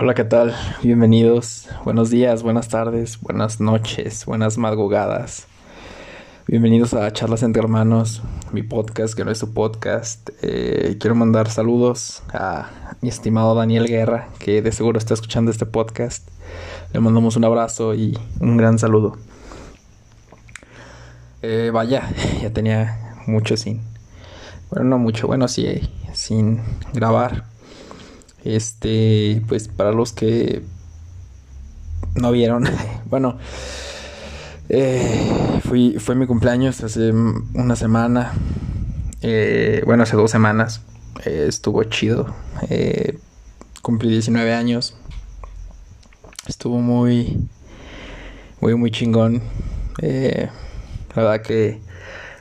Hola, ¿qué tal? Bienvenidos. Buenos días, buenas tardes, buenas noches, buenas madrugadas. Bienvenidos a Charlas entre Hermanos, mi podcast, que no es su podcast. Eh, quiero mandar saludos a mi estimado Daniel Guerra, que de seguro está escuchando este podcast. Le mandamos un abrazo y un gran saludo. Eh, vaya, ya tenía mucho sin. Bueno, no mucho, bueno, sí, sin grabar. Este, pues para los que no vieron, bueno, eh, fui, fue mi cumpleaños hace una semana, eh, bueno, hace dos semanas, eh, estuvo chido, cumplí 19 años, estuvo muy, muy, muy chingón, la verdad que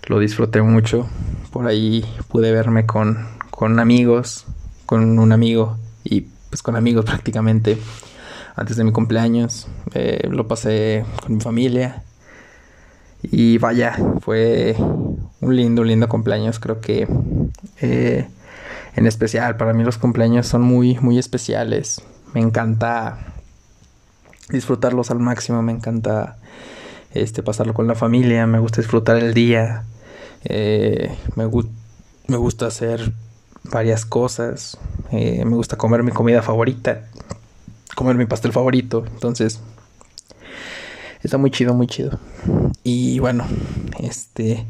lo disfruté mucho, por ahí pude verme con, con amigos, con un amigo pues con amigos prácticamente antes de mi cumpleaños. Eh, lo pasé con mi familia. Y vaya, fue un lindo, lindo cumpleaños. Creo que eh, en especial para mí los cumpleaños son muy, muy especiales. Me encanta disfrutarlos al máximo. Me encanta este, pasarlo con la familia. Me gusta disfrutar el día. Eh, me, me gusta hacer varias cosas. Eh, me gusta comer mi comida favorita, comer mi pastel favorito. Entonces, está muy chido, muy chido. Y bueno, este,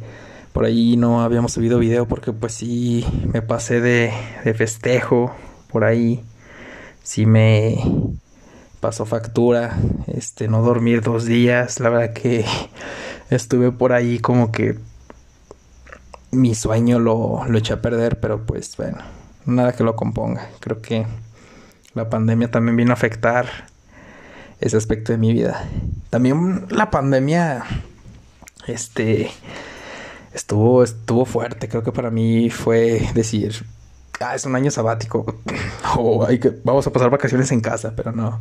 por ahí no habíamos subido video porque pues sí me pasé de, de festejo por ahí. Sí me pasó factura, este, no dormir dos días. La verdad que estuve por ahí como que mi sueño lo, lo eché a perder, pero pues bueno, nada que lo componga. Creo que la pandemia también vino a afectar ese aspecto de mi vida. También la pandemia, este, estuvo, estuvo fuerte. Creo que para mí fue decir, ah, es un año sabático. o vamos a pasar vacaciones en casa, pero no.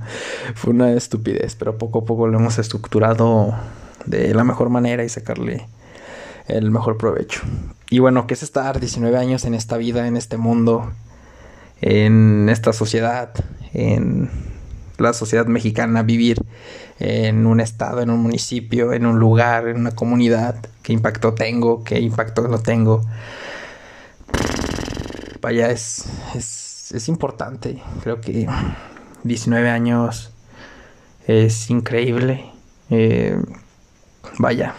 Fue una estupidez, pero poco a poco lo hemos estructurado de la mejor manera y sacarle el mejor provecho. Y bueno, ¿qué es estar 19 años en esta vida, en este mundo, en esta sociedad, en la sociedad mexicana, vivir en un estado, en un municipio, en un lugar, en una comunidad? ¿Qué impacto tengo? ¿Qué impacto no tengo? Vaya, es, es, importante. Creo que 19 años es increíble. Eh, vaya,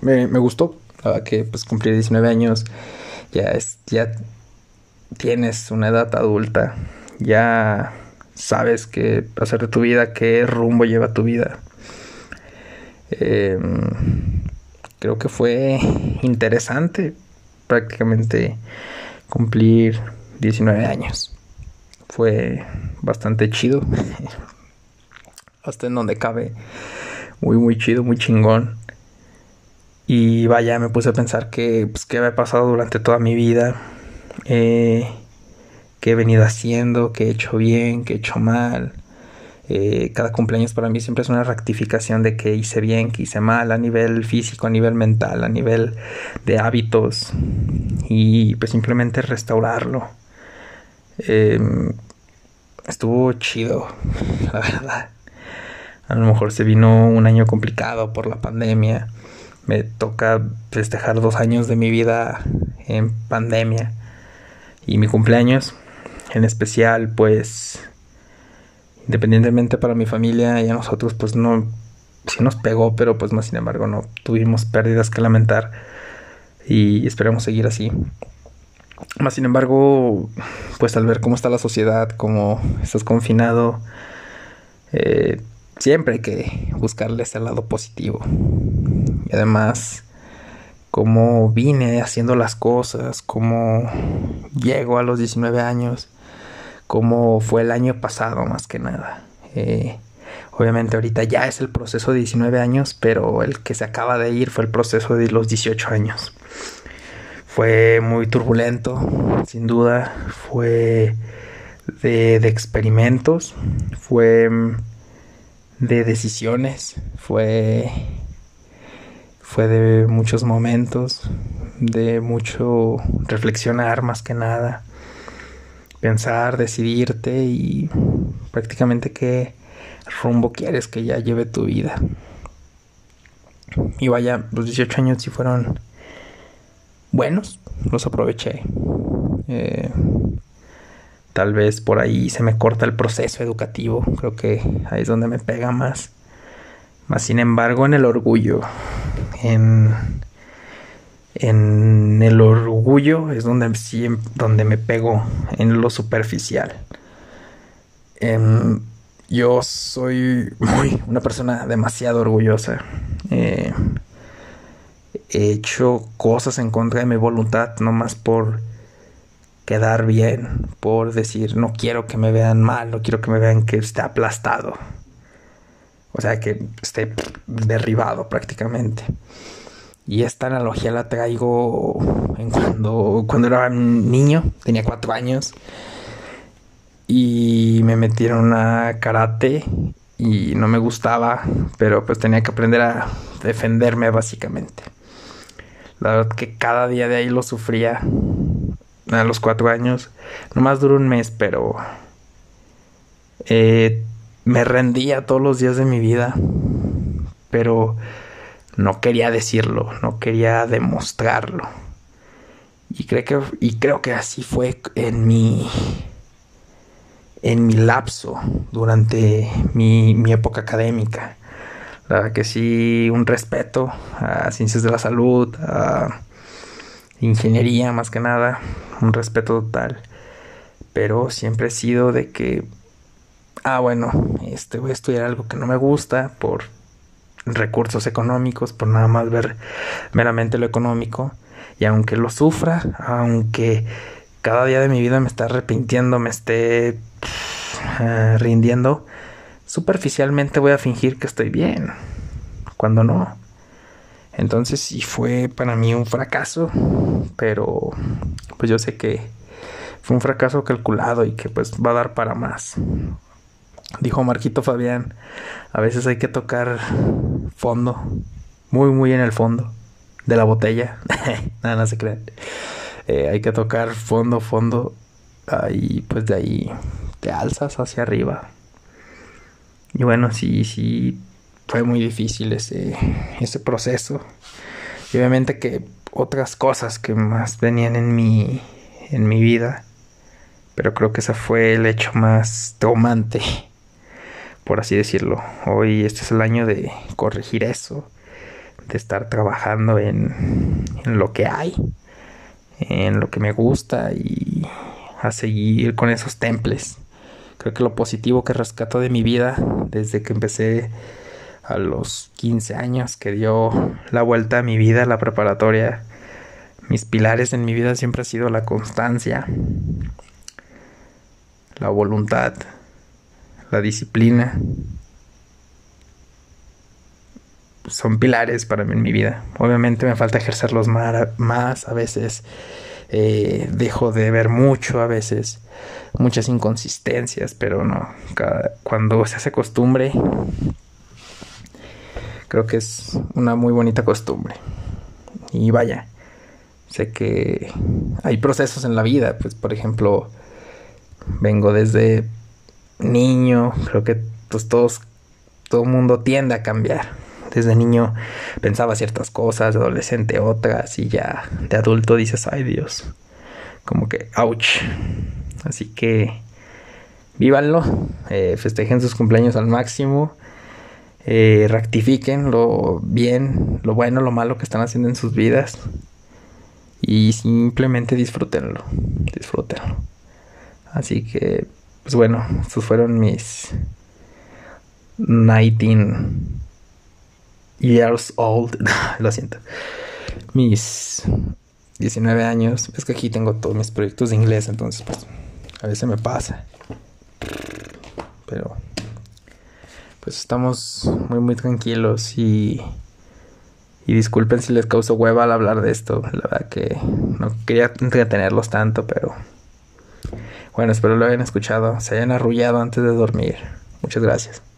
me, me gustó que pues cumplir 19 años ya es ya tienes una edad adulta, ya sabes qué hacer de tu vida, qué rumbo lleva tu vida. Em, creo que fue interesante prácticamente cumplir 19 años. Fue bastante chido. Hasta en donde cabe. Muy, muy chido, muy chingón. Y vaya, me puse a pensar que, pues, qué había pasado durante toda mi vida, eh, qué he venido haciendo, qué he hecho bien, qué he hecho mal. Eh, cada cumpleaños para mí siempre es una rectificación de que hice bien, que hice mal, a nivel físico, a nivel mental, a nivel de hábitos. Y pues simplemente restaurarlo. Em, estuvo chido, la verdad. A lo mejor se vino un año complicado por la pandemia me toca festejar dos años de mi vida en pandemia y mi cumpleaños. En especial pues independientemente para mi familia y a nosotros pues no sí nos pegó pero pues más sin embargo no tuvimos pérdidas que lamentar y esperemos seguir así. Más sin embargo pues al ver cómo está la sociedad cómo estás confinado eh, siempre hay que buscarles el lado positivo además cómo vine haciendo las cosas, cómo llego a los 19 años, cómo fue el año pasado más que nada. Eh, obviamente ahorita ya es el proceso de 19 años, pero el que se acaba de ir fue el proceso de los 18 años. Fue muy turbulento, sin duda, fue de, de experimentos, fue de decisiones, fue fue de muchos momentos, de mucho reflexionar más que nada, pensar, decidirte y prácticamente qué rumbo quieres que ya lleve tu vida. Y vaya, los 18 años sí fueron buenos, los aproveché. Eh, tal vez por ahí se me corta el proceso educativo, creo que ahí es donde me pega más. Más sin embargo, en el orgullo, en, en el orgullo es donde, donde me pego en lo superficial. Em, yo soy muy una persona demasiado orgullosa. Eh, he hecho cosas en contra de mi voluntad, no más por quedar bien, por decir no quiero que me vean mal, no quiero que me vean que esté aplastado. O sea, que esté derribado prácticamente. Y esta analogía la traigo en cuando, cuando era niño, tenía cuatro años. Y me metieron a karate y no me gustaba, pero pues tenía que aprender a defenderme básicamente. La verdad que cada día de ahí lo sufría a los cuatro años. Nomás duró un mes, pero eh, me rendía todos los días de mi vida. Pero no quería decirlo, no quería demostrarlo. Y creo que, así fue en mi en mi lapso durante mi, mi época académica. La verdad que sí, un respeto a ciencias de la salud, a ingeniería más que nada, un respeto total. Pero siempre he sido de que, ah, bueno, este voy a estudiar algo que no me gusta por recursos económicos, por nada más ver meramente lo económico. Y aunque lo sufra, aunque cada día de mi vida me esté arrepintiendo, me esté eh, rindiendo, superficialmente voy a fingir que estoy bien, cuando no. Entonces sí fue para mí un fracaso, pero pues yo sé que fue un fracaso calculado y que pues va a dar para más. Dijo Marquito Fabián, a veces hay que tocar fondo, muy muy en el fondo de la botella. Nada, no se crean. Eh, hay que tocar fondo, fondo, y pues de ahí te alzas hacia arriba. Y bueno, sí, sí, fue muy difícil ese, ese proceso. Y obviamente que otras cosas que más venían en mi, en mi vida. Pero creo que ese fue el hecho más traumante, por así decirlo. Hoy este es el año de corregir eso, de estar trabajando en, lo que hay, en lo que me gusta y a seguir con esos temples. Creo que lo positivo que rescato de mi vida desde que empecé a los 15 años que dio la vuelta a mi vida, la preparatoria. Mis pilares en mi vida siempre ha sido la constancia, la voluntad, la disciplina. Son pilares para mí en mi vida. Obviamente me falta ejercerlos más, a veces eh, dejo de ver mucho, a veces muchas inconsistencias, pero no, cuando se hace costumbre Creo que es una muy bonita costumbre. Y vaya, sé que hay procesos en la vida, pues por ejemplo, vengo desde niño, creo que pues todos, todo mundo tiende a cambiar. Desde niño pensaba ciertas cosas, de adolescente otras, y ya de adulto dices, ay Dios, como que, ouch. Así que, vívanlo, eh, festejen sus cumpleaños al máximo eh, rectifiquen lo bien, lo bueno, lo malo que están haciendo en sus vidas y simplemente disfrútenlo, disfrútenlo. Así que, pues bueno, estos fueron mis 19 years old, lo siento, mis 19 años. Es que aquí tengo todos mis proyectos de inglés, entonces pues a veces me pasa. Pero pues estamos muy muy tranquilos y y disculpen si les causo hueva al hablar de esto, la verdad que no quería entretenerlos tanto, pero bueno, espero lo hayan escuchado, se hayan arrullado antes de dormir. Muchas gracias.